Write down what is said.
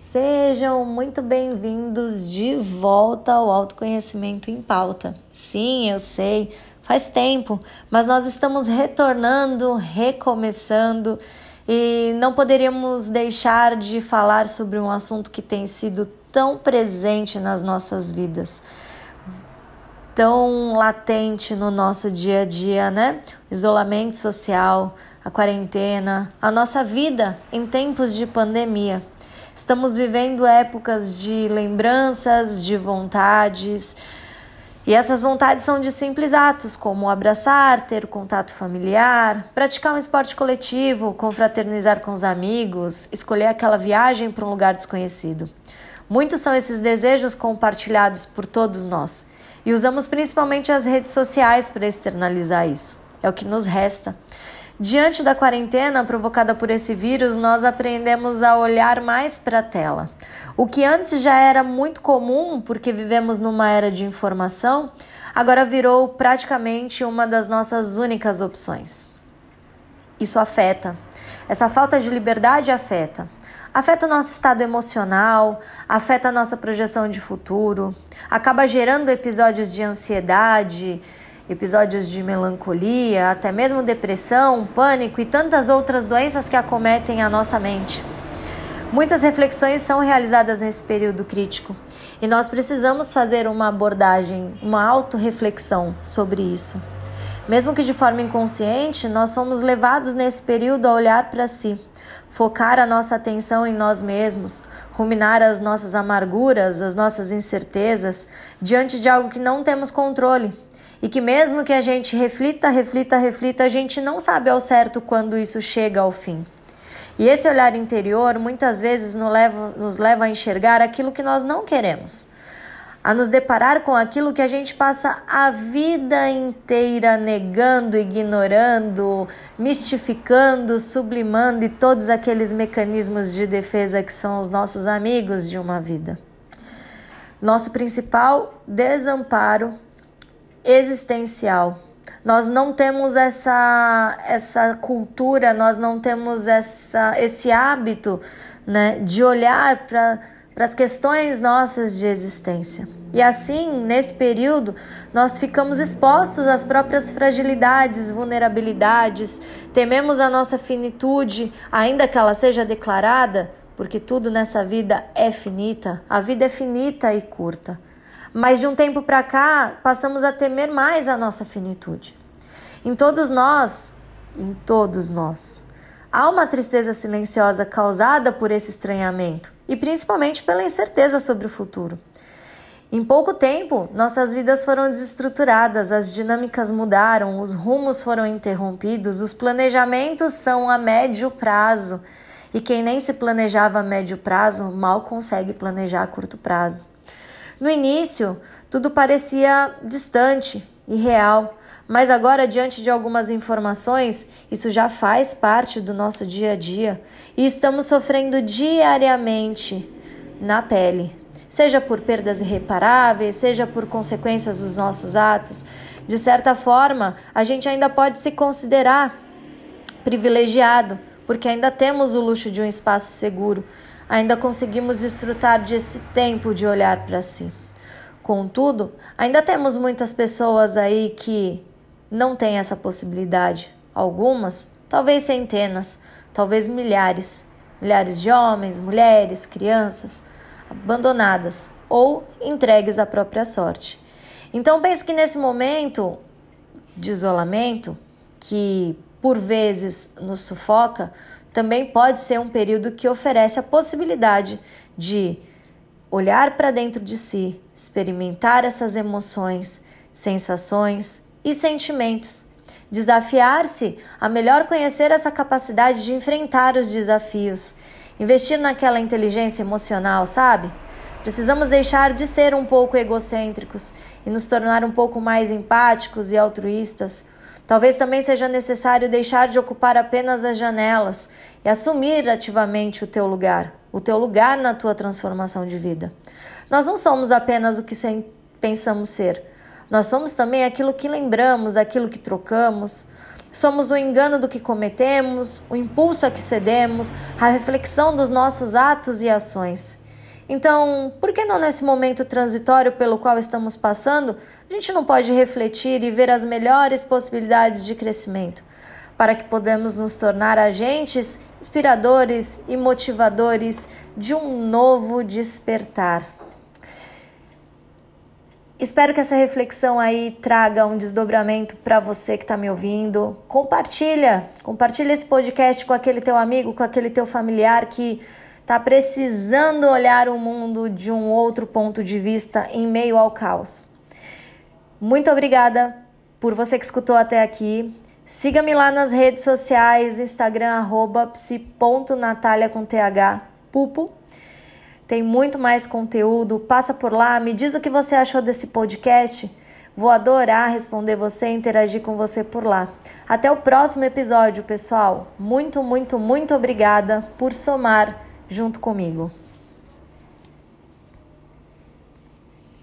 Sejam muito bem-vindos de volta ao Autoconhecimento em Pauta. Sim, eu sei, faz tempo, mas nós estamos retornando, recomeçando e não poderíamos deixar de falar sobre um assunto que tem sido tão presente nas nossas vidas, tão latente no nosso dia a dia, né? Isolamento social, a quarentena, a nossa vida em tempos de pandemia. Estamos vivendo épocas de lembranças, de vontades, e essas vontades são de simples atos, como abraçar, ter contato familiar, praticar um esporte coletivo, confraternizar com os amigos, escolher aquela viagem para um lugar desconhecido. Muitos são esses desejos compartilhados por todos nós e usamos principalmente as redes sociais para externalizar isso. É o que nos resta. Diante da quarentena provocada por esse vírus, nós aprendemos a olhar mais para a tela. O que antes já era muito comum, porque vivemos numa era de informação, agora virou praticamente uma das nossas únicas opções. Isso afeta. Essa falta de liberdade afeta. Afeta o nosso estado emocional, afeta a nossa projeção de futuro, acaba gerando episódios de ansiedade, episódios de melancolia, até mesmo depressão, pânico e tantas outras doenças que acometem a nossa mente. Muitas reflexões são realizadas nesse período crítico e nós precisamos fazer uma abordagem, uma autorreflexão sobre isso. Mesmo que de forma inconsciente, nós somos levados nesse período a olhar para si, focar a nossa atenção em nós mesmos, ruminar as nossas amarguras, as nossas incertezas diante de algo que não temos controle e que mesmo que a gente reflita, reflita, reflita, a gente não sabe ao certo quando isso chega ao fim. E esse olhar interior muitas vezes nos leva, nos leva a enxergar aquilo que nós não queremos, a nos deparar com aquilo que a gente passa a vida inteira negando, ignorando, mistificando, sublimando e todos aqueles mecanismos de defesa que são os nossos amigos de uma vida. Nosso principal desamparo existencial. Nós não temos essa, essa cultura, nós não temos essa, esse hábito né, de olhar para as questões nossas de existência. E assim, nesse período, nós ficamos expostos às próprias fragilidades, vulnerabilidades, tememos a nossa finitude, ainda que ela seja declarada, porque tudo nessa vida é finita, a vida é finita e curta. Mas de um tempo para cá, passamos a temer mais a nossa finitude. Em todos nós, em todos nós, há uma tristeza silenciosa causada por esse estranhamento e principalmente pela incerteza sobre o futuro. Em pouco tempo, nossas vidas foram desestruturadas, as dinâmicas mudaram, os rumos foram interrompidos, os planejamentos são a médio prazo. E quem nem se planejava a médio prazo mal consegue planejar a curto prazo. No início, tudo parecia distante e real, mas agora, diante de algumas informações, isso já faz parte do nosso dia a dia e estamos sofrendo diariamente na pele, seja por perdas irreparáveis, seja por consequências dos nossos atos. De certa forma, a gente ainda pode se considerar privilegiado, porque ainda temos o luxo de um espaço seguro ainda conseguimos desfrutar desse tempo de olhar para si. Contudo, ainda temos muitas pessoas aí que não têm essa possibilidade. Algumas, talvez centenas, talvez milhares. Milhares de homens, mulheres, crianças abandonadas ou entregues à própria sorte. Então, penso que nesse momento de isolamento, que por vezes nos sufoca, também pode ser um período que oferece a possibilidade de olhar para dentro de si, experimentar essas emoções, sensações e sentimentos. Desafiar-se a melhor conhecer essa capacidade de enfrentar os desafios, investir naquela inteligência emocional, sabe? Precisamos deixar de ser um pouco egocêntricos e nos tornar um pouco mais empáticos e altruístas Talvez também seja necessário deixar de ocupar apenas as janelas e assumir ativamente o teu lugar, o teu lugar na tua transformação de vida. Nós não somos apenas o que pensamos ser. Nós somos também aquilo que lembramos, aquilo que trocamos. Somos o engano do que cometemos, o impulso a que cedemos, a reflexão dos nossos atos e ações. Então, por que não nesse momento transitório pelo qual estamos passando, a gente não pode refletir e ver as melhores possibilidades de crescimento, para que podamos nos tornar agentes inspiradores e motivadores de um novo despertar. Espero que essa reflexão aí traga um desdobramento para você que está me ouvindo. Compartilha, compartilha esse podcast com aquele teu amigo, com aquele teu familiar que está precisando olhar o mundo de um outro ponto de vista em meio ao caos. Muito obrigada por você que escutou até aqui. Siga-me lá nas redes sociais, Instagram, arroba psi.natalia com TH, pupo tem muito mais conteúdo. Passa por lá, me diz o que você achou desse podcast. Vou adorar responder você e interagir com você por lá. Até o próximo episódio, pessoal. Muito, muito, muito obrigada por somar junto comigo.